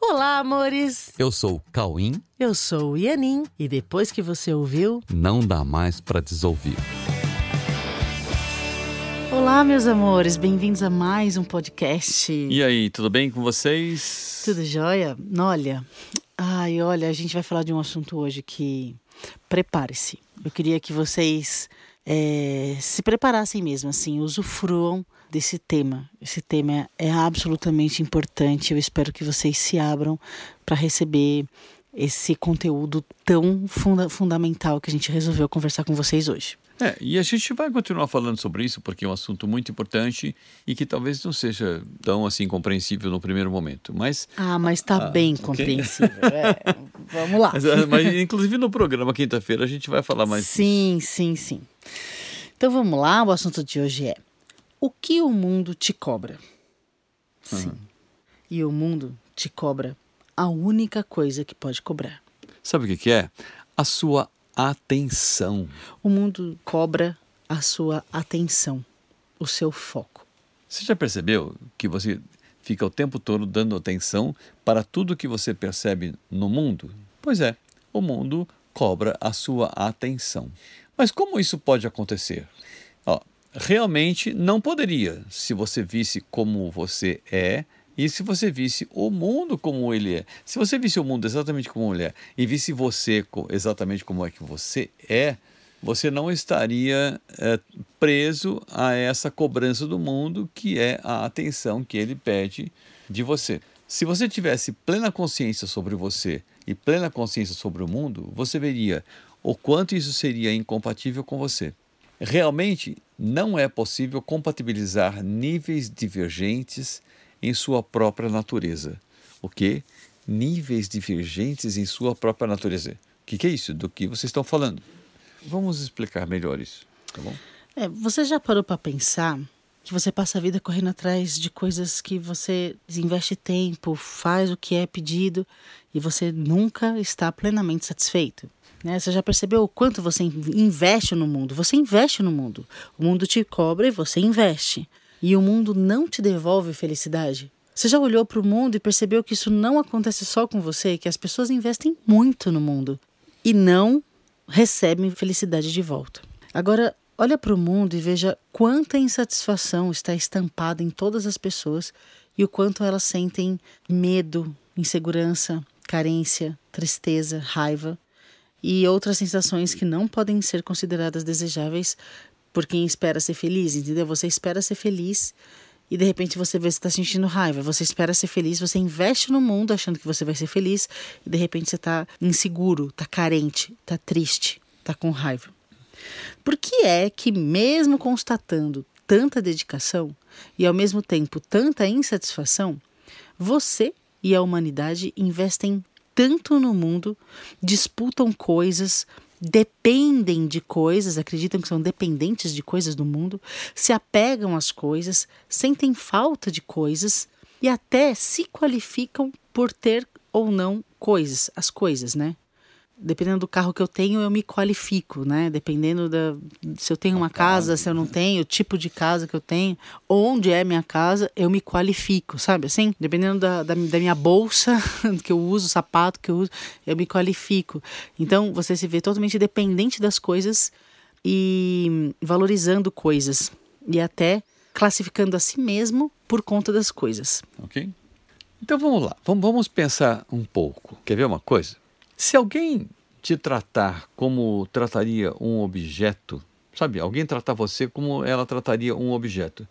Olá, amores! Eu sou o Cauim. Eu sou o Ianin. E depois que você ouviu, não dá mais para desouvir. Olá, meus amores, bem-vindos a mais um podcast. E aí, tudo bem com vocês? Tudo jóia? Olha, ai, olha, a gente vai falar de um assunto hoje que prepare-se. Eu queria que vocês é, se preparassem mesmo, assim, usufruam desse tema. Esse tema é absolutamente importante. Eu espero que vocês se abram para receber esse conteúdo tão funda fundamental que a gente resolveu conversar com vocês hoje. É, e a gente vai continuar falando sobre isso porque é um assunto muito importante e que talvez não seja tão assim compreensível no primeiro momento, mas... Ah, mas está ah, bem okay. compreensível, é, vamos lá. Mas, mas, inclusive no programa quinta-feira a gente vai falar mais Sim, disso. sim, sim. Então vamos lá, o assunto de hoje é o que o mundo te cobra? Sim. Uhum. E o mundo te cobra a única coisa que pode cobrar. Sabe o que, que é? A sua atenção. O mundo cobra a sua atenção, o seu foco. Você já percebeu que você fica o tempo todo dando atenção para tudo que você percebe no mundo? Pois é, o mundo cobra a sua atenção. Mas como isso pode acontecer? Realmente não poderia se você visse como você é e se você visse o mundo como ele é. Se você visse o mundo exatamente como ele é e visse você exatamente como é que você é, você não estaria é, preso a essa cobrança do mundo que é a atenção que ele pede de você. Se você tivesse plena consciência sobre você e plena consciência sobre o mundo, você veria o quanto isso seria incompatível com você. Realmente não é possível compatibilizar níveis divergentes em sua própria natureza. O que? Níveis divergentes em sua própria natureza. O que, que, é isso? Do que vocês estão falando? Vamos explicar melhor isso, tá bom? É, você já parou para pensar que você passa a vida correndo atrás de coisas que você investe tempo, faz o que é pedido e você nunca está plenamente satisfeito? Né? Você já percebeu o quanto você investe no mundo? Você investe no mundo. O mundo te cobra e você investe. E o mundo não te devolve felicidade. Você já olhou para o mundo e percebeu que isso não acontece só com você, que as pessoas investem muito no mundo e não recebem felicidade de volta. Agora, olha para o mundo e veja quanta insatisfação está estampada em todas as pessoas e o quanto elas sentem medo, insegurança, carência, tristeza, raiva e outras sensações que não podem ser consideradas desejáveis por quem espera ser feliz, entendeu? Você espera ser feliz e de repente você vê que está sentindo raiva. Você espera ser feliz, você investe no mundo achando que você vai ser feliz e de repente você está inseguro, está carente, está triste, está com raiva. Por que é que, mesmo constatando tanta dedicação e ao mesmo tempo tanta insatisfação, você e a humanidade investem tanto no mundo, disputam coisas, dependem de coisas, acreditam que são dependentes de coisas do mundo, se apegam às coisas, sentem falta de coisas e até se qualificam por ter ou não coisas, as coisas, né? Dependendo do carro que eu tenho, eu me qualifico, né? Dependendo da se eu tenho uma casa, se eu não tenho, o tipo de casa que eu tenho, onde é minha casa, eu me qualifico, sabe? Assim, dependendo da, da, da minha bolsa que eu uso, sapato que eu uso, eu me qualifico. Então, você se vê totalmente dependente das coisas e valorizando coisas e até classificando a si mesmo por conta das coisas. Ok. Então vamos lá, vamos, vamos pensar um pouco. Quer ver uma coisa? Se alguém te tratar como trataria um objeto, sabe? Alguém tratar você como ela trataria um objeto.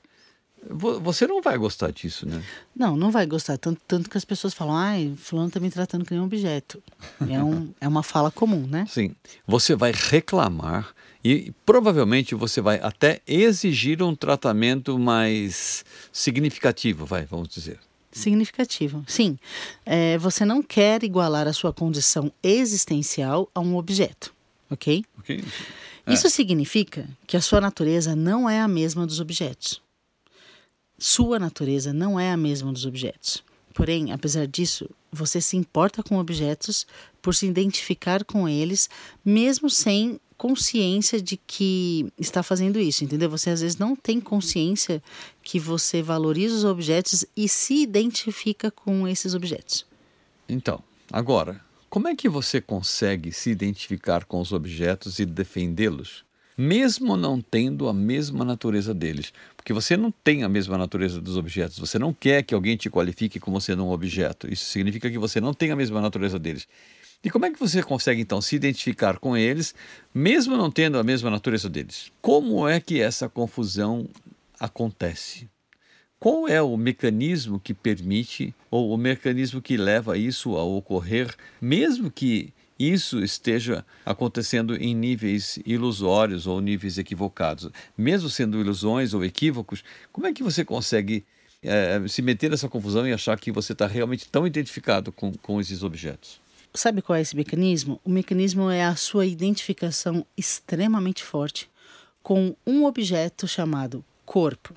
Você não vai gostar disso, né? Não, não vai gostar. Tanto, tanto que as pessoas falam, ai, fulano está me tratando como um objeto. É, um, é uma fala comum, né? Sim. Você vai reclamar e provavelmente você vai até exigir um tratamento mais significativo, vai, vamos dizer significativo. Sim, é, você não quer igualar a sua condição existencial a um objeto, ok? É. Isso significa que a sua natureza não é a mesma dos objetos. Sua natureza não é a mesma dos objetos. Porém, apesar disso, você se importa com objetos por se identificar com eles, mesmo sem consciência de que está fazendo isso, entendeu? Você às vezes não tem consciência que você valoriza os objetos e se identifica com esses objetos. Então, agora, como é que você consegue se identificar com os objetos e defendê-los, mesmo não tendo a mesma natureza deles? Porque você não tem a mesma natureza dos objetos, você não quer que alguém te qualifique como sendo um objeto. Isso significa que você não tem a mesma natureza deles. E como é que você consegue então se identificar com eles, mesmo não tendo a mesma natureza deles? Como é que essa confusão acontece? Qual é o mecanismo que permite ou o mecanismo que leva isso a ocorrer, mesmo que isso esteja acontecendo em níveis ilusórios ou níveis equivocados? Mesmo sendo ilusões ou equívocos, como é que você consegue é, se meter nessa confusão e achar que você está realmente tão identificado com, com esses objetos? Sabe qual é esse mecanismo? O mecanismo é a sua identificação extremamente forte com um objeto chamado corpo.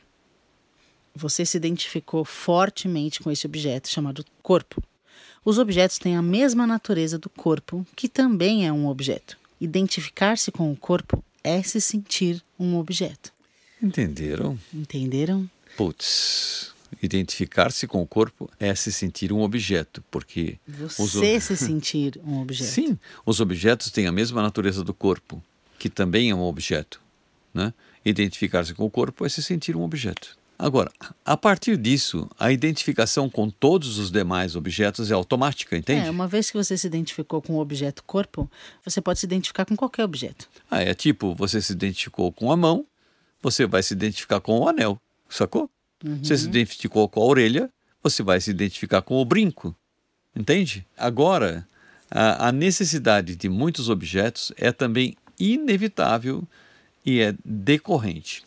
Você se identificou fortemente com esse objeto chamado corpo. Os objetos têm a mesma natureza do corpo, que também é um objeto. Identificar-se com o corpo é se sentir um objeto. Entenderam? Entenderam? Putz, identificar-se com o corpo é se sentir um objeto, porque você os... se sentir um objeto. Sim, os objetos têm a mesma natureza do corpo, que também é um objeto, né? Identificar-se com o corpo é se sentir um objeto. Agora, a partir disso, a identificação com todos os demais objetos é automática, entende? É, uma vez que você se identificou com o objeto corpo, você pode se identificar com qualquer objeto. Ah, é tipo, você se identificou com a mão, você vai se identificar com o anel, sacou? Uhum. Você se identificou com a orelha, você vai se identificar com o brinco, entende? Agora, a, a necessidade de muitos objetos é também inevitável e é decorrente.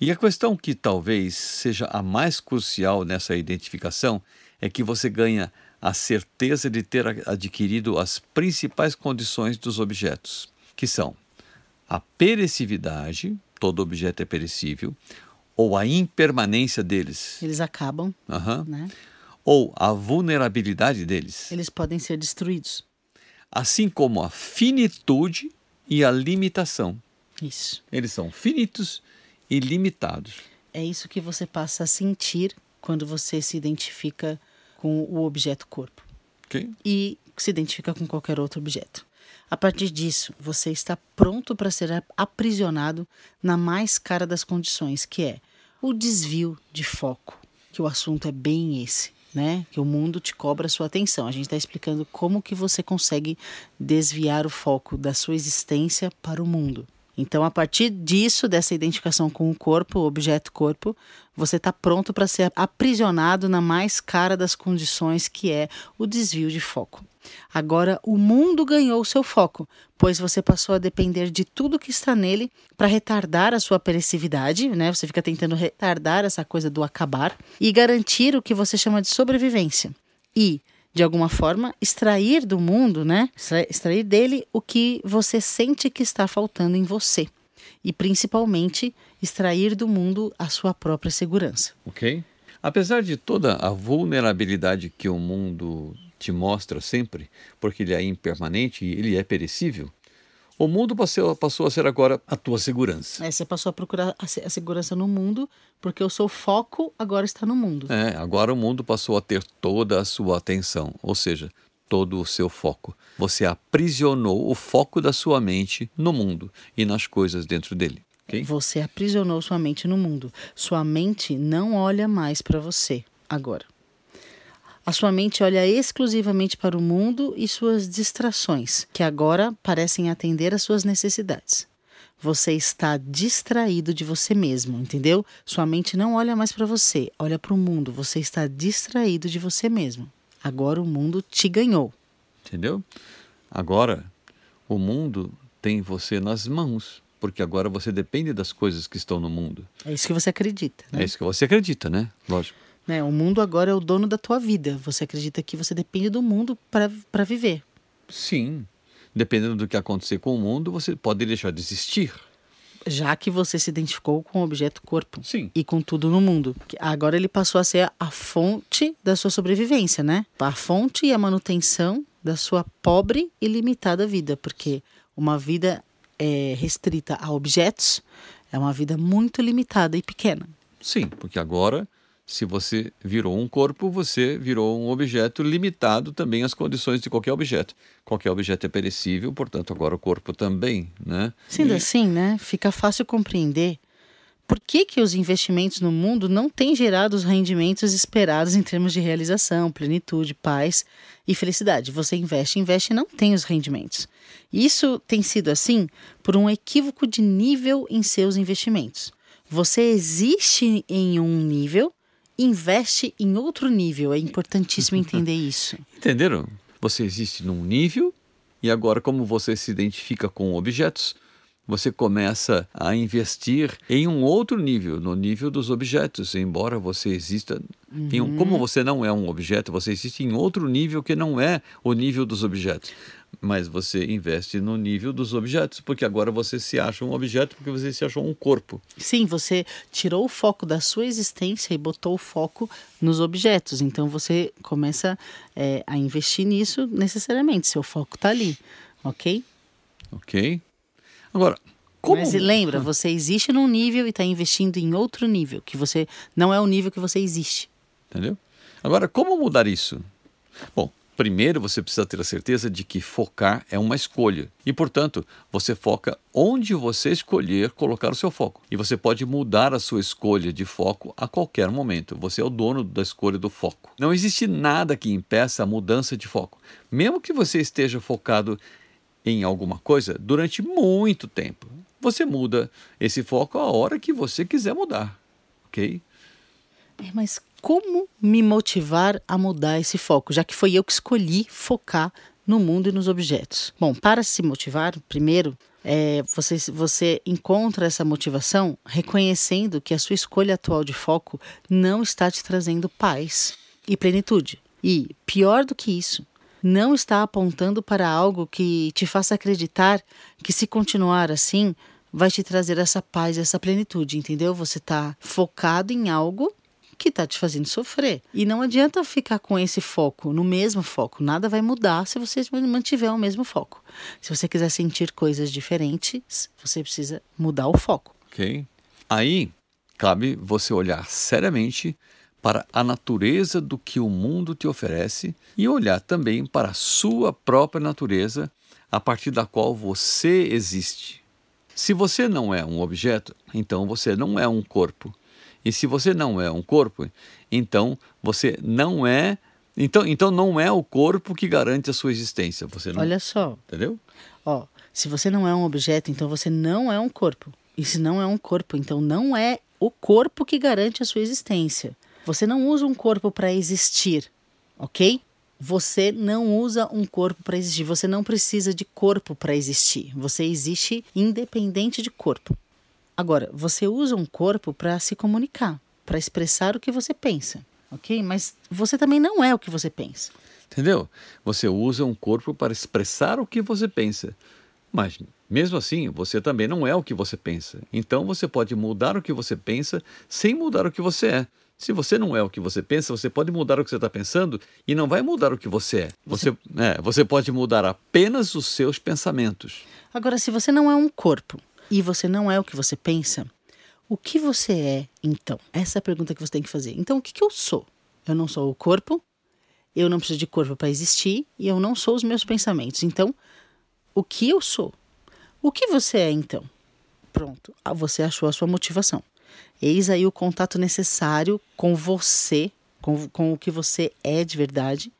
E a questão que talvez seja a mais crucial nessa identificação é que você ganha a certeza de ter adquirido as principais condições dos objetos, que são a perecividade, todo objeto é perecível, ou a impermanência deles. Eles acabam, uhum. né? Ou a vulnerabilidade deles. Eles podem ser destruídos. Assim como a finitude e a limitação. Isso. Eles são finitos ilimitados. É isso que você passa a sentir quando você se identifica com o objeto corpo. Okay. E se identifica com qualquer outro objeto. A partir disso, você está pronto para ser aprisionado na mais cara das condições, que é o desvio de foco, que o assunto é bem esse, né? Que o mundo te cobra a sua atenção. A gente está explicando como que você consegue desviar o foco da sua existência para o mundo. Então, a partir disso, dessa identificação com o corpo, o objeto corpo, você está pronto para ser aprisionado na mais cara das condições, que é o desvio de foco. Agora, o mundo ganhou seu foco, pois você passou a depender de tudo que está nele para retardar a sua perecividade, né? Você fica tentando retardar essa coisa do acabar e garantir o que você chama de sobrevivência. E de alguma forma, extrair do mundo, né? Extrair dele o que você sente que está faltando em você. E principalmente, extrair do mundo a sua própria segurança. Ok. Apesar de toda a vulnerabilidade que o mundo te mostra sempre, porque ele é impermanente e ele é perecível, o mundo passou, passou a ser agora a tua segurança. É, você passou a procurar a, segurança no mundo, porque o seu foco agora está no mundo. É, agora o mundo passou a ter toda a sua atenção, ou seja, todo o seu foco. Você aprisionou o foco da sua mente no mundo e nas coisas dentro dele. Okay? Você aprisionou sua mente no mundo. Sua mente não olha mais para você agora. A sua mente olha exclusivamente para o mundo e suas distrações, que agora parecem atender às suas necessidades. Você está distraído de você mesmo, entendeu? Sua mente não olha mais para você, olha para o mundo. Você está distraído de você mesmo. Agora o mundo te ganhou. Entendeu? Agora o mundo tem você nas mãos, porque agora você depende das coisas que estão no mundo. É isso que você acredita, né? É isso que você acredita, né? Lógico. Né? O mundo agora é o dono da tua vida. Você acredita que você depende do mundo para viver. Sim. Dependendo do que acontecer com o mundo, você pode deixar de existir. Já que você se identificou com o objeto corpo Sim. e com tudo no mundo. Agora ele passou a ser a fonte da sua sobrevivência, né? A fonte e a manutenção da sua pobre e limitada vida. Porque uma vida é, restrita a objetos é uma vida muito limitada e pequena. Sim, porque agora Se você virou um corpo, você virou um objeto limitado também às condições de qualquer objeto. Qualquer objeto é perecível, portanto, agora o corpo também, né? Sendo e... assim, né, fica fácil compreender por que, que os investimentos no mundo não têm gerado os rendimentos esperados em termos de realização, plenitude, paz e felicidade. Você investe, investe e não tem os rendimentos. Isso tem sido assim por um equívoco de nível em seus investimentos. Você existe em um nível, investe em outro nível. É importantíssimo entender isso. Entenderam? Você existe num nível e agora, como você se identifica com objetos, você começa a investir em um outro nível, no nível dos objetos. Embora você exista, uhum. um, como você não é um objeto, você existe em outro nível que não é o nível dos objetos. Mas você investe no nível dos objetos, porque agora você se acha um objeto, porque você se achou um corpo. Sim, você tirou o foco da sua existência e botou o foco nos objetos. Então você começa é, a investir nisso necessariamente. Seu foco está ali, ok? Ok. Agora, como... Mas lembra, você existe num nível e está investindo em outro nível, que você não é o nível que você existe. Entendeu? Agora, como mudar isso? Bom, primeiro você precisa ter a certeza de que focar é uma escolha. E, portanto, você foca onde você escolher colocar o seu foco. E você pode mudar a sua escolha de foco a qualquer momento. Você é o dono da escolha do foco. Não existe nada que impeça a mudança de foco. Mesmo que você esteja focado em alguma coisa durante muito tempo. Você muda esse foco a hora que você quiser mudar, ok? É, mas como me motivar a mudar esse foco, já que foi eu que escolhi focar no mundo e nos objetos? Bom, para se motivar, primeiro, é, você, você encontra essa motivação reconhecendo que a sua escolha atual de foco não está te trazendo paz e plenitude. E, pior do que isso, não está apontando para algo que te faça acreditar que se continuar assim vai te trazer essa paz, essa plenitude, entendeu? Você está focado em algo que está te fazendo sofrer. E não adianta ficar com esse foco, no mesmo foco. Nada vai mudar se você mantiver o mesmo foco. Se você quiser sentir coisas diferentes, você precisa mudar o foco. Ok. Aí cabe você olhar seriamente para a natureza do que o mundo te oferece e olhar também para a sua própria natureza a partir da qual você existe. Se você não é um objeto, então você não é um corpo. E se você não é um corpo, então você não é então, então não é o corpo que garante a sua existência. Você não... Olha só. Entendeu? Ó, se você não é um objeto, então você não é um corpo. E se não é um corpo, então não é o corpo que garante a sua existência. Você não usa um corpo para existir, ok? Você não usa um corpo para existir. Você não precisa de corpo para existir. Você existe independente de corpo. Agora, você usa um corpo para se comunicar, para expressar o que você pensa, ok? Mas você também não é o que você pensa. Entendeu? Você usa um corpo para expressar o que você pensa. Mas, mesmo assim, você também não é o que você pensa. Então, você pode mudar o que você pensa sem mudar o que você é. Se você não é o que você pensa, você pode mudar o que você está pensando e não vai mudar o que você é. Você, você, é, você pode mudar apenas os seus pensamentos. Agora, se você não é um corpo e você não é o que você pensa, o que você é então? Essa é a pergunta que você tem que fazer. Então, o que, que eu sou? Eu não sou o corpo, eu não preciso de corpo para existir e eu não sou os meus pensamentos. Então, o que eu sou? O que você é então? Pronto, você achou a sua motivação. Eis aí o contato necessário com você, com, com o que você é de verdade,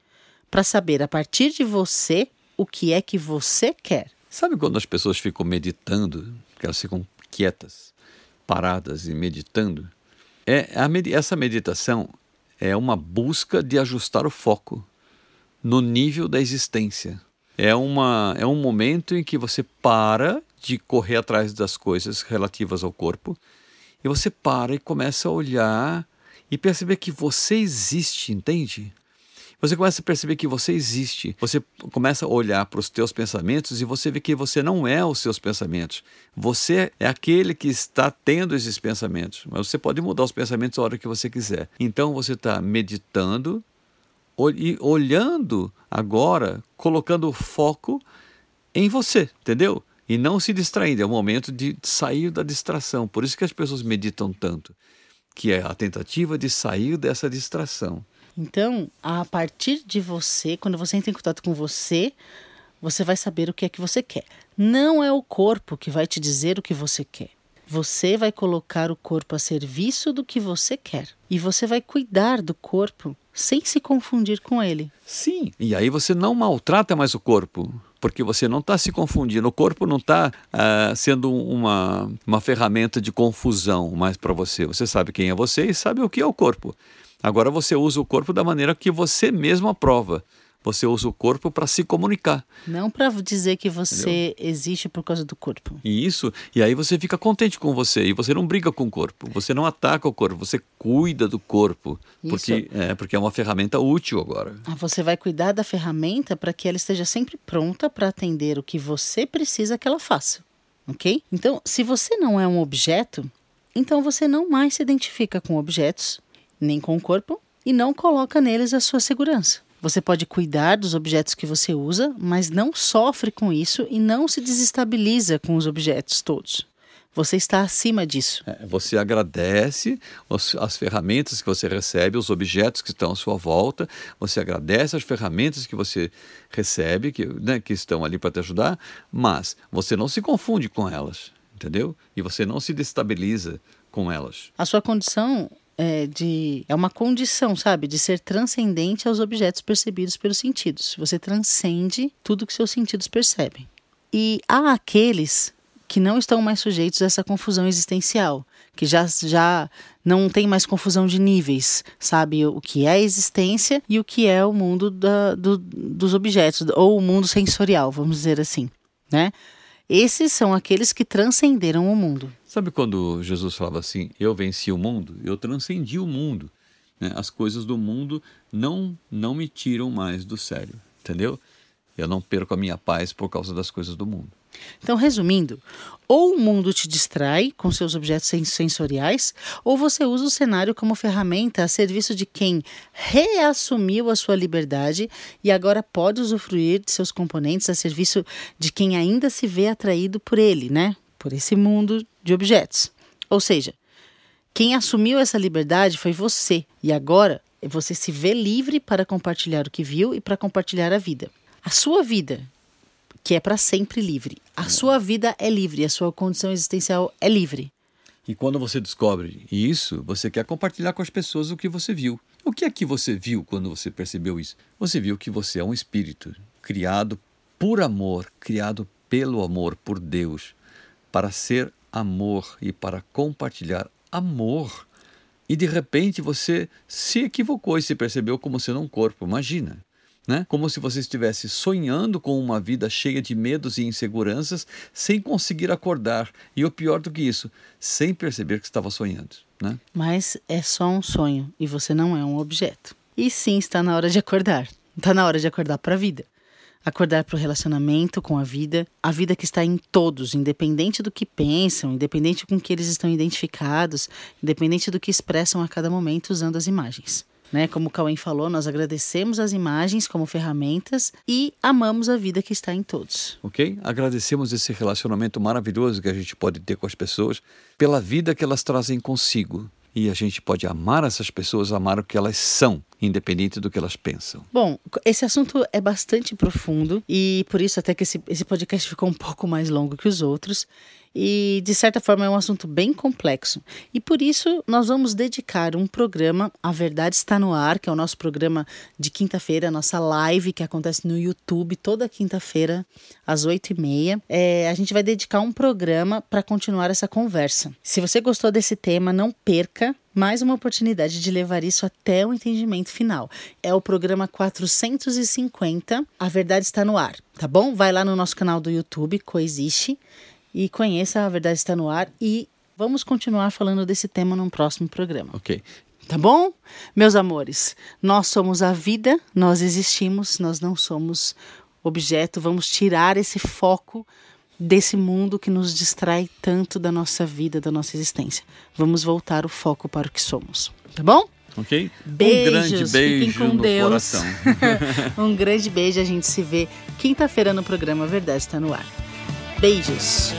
para saber a partir de você o que é que você quer. Sabe quando as pessoas ficam meditando, que elas ficam quietas, paradas e meditando? É, a, essa meditação é uma busca de ajustar o foco no nível da existência. É, uma, é um momento em que você para de correr atrás das coisas relativas ao corpo e você para e começa a olhar e perceber que você existe, entende? Você começa a perceber que você existe. Você começa a olhar para os teus pensamentos e você vê que você não é os seus pensamentos. Você é aquele que está tendo esses pensamentos. Mas você pode mudar os pensamentos a hora que você quiser. Então você está meditando e olhando agora, colocando o foco em você, entendeu? E não se distraindo. É o momento de sair da distração. Por isso que as pessoas meditam tanto. que é a tentativa de sair dessa distração. Então, a partir de você, quando você entra em contato com você, você vai saber o que é que você quer. Não é o corpo que vai te dizer o que você quer. Você vai colocar o corpo a serviço do que você quer. E você vai cuidar do corpo sem se confundir com ele. Sim, e aí você não maltrata mais o corpo, porque você não está se confundindo. O corpo não está uh, ah, sendo uma, uma ferramenta de confusão mais para você. Você sabe quem é você e sabe o que é o corpo. Agora você usa o corpo da maneira que você mesmo aprova. Você usa o corpo para se comunicar. Não para dizer que você Entendeu? existe por causa do corpo. E isso, e aí você fica contente com você e você não briga com o corpo, você não ataca o corpo, você cuida do corpo, isso. porque é porque é uma ferramenta útil agora. Ah, você vai cuidar da ferramenta para que ela esteja sempre pronta para atender o que você precisa que ela faça, ok? Então, se você não é um objeto, então você não mais se identifica com objetos, nem com o corpo e não coloca neles a sua segurança. Você pode cuidar dos objetos que você usa, mas não sofre com isso e não se desestabiliza com os objetos todos. Você está acima disso. É, você agradece os, as ferramentas que você recebe, os objetos que estão à sua volta. Você agradece as ferramentas que você recebe, que, né, que estão ali para te ajudar, mas você não se confunde com elas, entendeu? E você não se destabiliza com elas. A sua condição é, de é uma condição, sabe, de ser transcendente aos objetos percebidos pelos sentidos. Você transcende tudo que seus sentidos percebem. E há aqueles que não estão mais sujeitos a essa confusão existencial, que já, já não tem mais confusão de níveis, sabe? O que é a existência e o que é o mundo da, do, dos objetos, ou o mundo sensorial, vamos dizer assim, né? Esses são aqueles que transcenderam o mundo. Sabe quando Jesus falava assim: Eu venci o mundo, eu transcendi o mundo. Né? As coisas do mundo não, não me tiram mais do sério, entendeu? Eu não perco a minha paz por causa das coisas do mundo. Então, resumindo, ou o mundo te distrai com seus objetos sensoriais, ou você usa o cenário como ferramenta a serviço de quem reassumiu a sua liberdade e agora pode usufruir de seus componentes a serviço de quem ainda se vê atraído por ele, né? Por esse mundo de objetos. Ou seja, quem assumiu essa liberdade foi você, e agora você se vê livre para compartilhar o que viu e para compartilhar a vida. A sua vida, que é para sempre livre. A sua vida é livre, a sua condição existencial é livre. E quando você descobre isso, você quer compartilhar com as pessoas o que você viu. O que é que você viu quando você percebeu isso? Você viu que você é um espírito criado por amor, criado pelo amor, por Deus, para ser amor e para compartilhar amor. E de repente você se equivocou e se percebeu como sendo um corpo. Imagina né? Como se você estivesse sonhando com uma vida cheia de medos e inseguranças, sem conseguir acordar. E o pior do que isso, sem perceber que estava sonhando, né? Mas é só um sonho e você não é um objeto. E sim, está na hora de acordar. Está na hora de acordar para a vida. Acordar para o relacionamento com a vida, a vida que está em todos, independente do que pensam, independente com que eles estão identificados, independente do que expressam a cada momento usando as imagens. Né? Como o Cauê falou, nós agradecemos as imagens como ferramentas e amamos a vida que está em todos. Ok? Agradecemos esse relacionamento maravilhoso que a gente pode ter com as pessoas pela vida que elas trazem consigo. E a gente pode amar essas pessoas, amar o que elas são, independente do que elas pensam. Bom, esse assunto é bastante profundo e por isso até que esse, esse podcast ficou um pouco mais longo que os outros e, de certa forma, é um assunto bem complexo. E por isso, nós vamos dedicar um programa, A Verdade Está no Ar, que é o nosso programa de quinta-feira, nossa live que acontece no YouTube toda quinta-feira, às oito e meia. É, a gente vai dedicar um programa para continuar essa conversa. Se você gostou desse tema, não perca mais uma oportunidade de levar isso até o entendimento final. É o programa 450, A Verdade Está no Ar, tá bom? Vai lá no nosso canal do YouTube, Coexiste e conheça A Verdade Está no Ar e vamos continuar falando desse tema num próximo programa. Ok. Tá bom? Meus amores, nós somos a vida, nós existimos, nós não somos objeto. Vamos tirar esse foco desse mundo que nos distrai tanto da nossa vida, da nossa existência. Vamos voltar o foco para o que somos. Tá bom? Ok? Beijos, um grande beijo fiquem com no Deus. coração. um grande beijo. A gente se vê quinta-feira no programa Verdade Está no Ar. Beijos!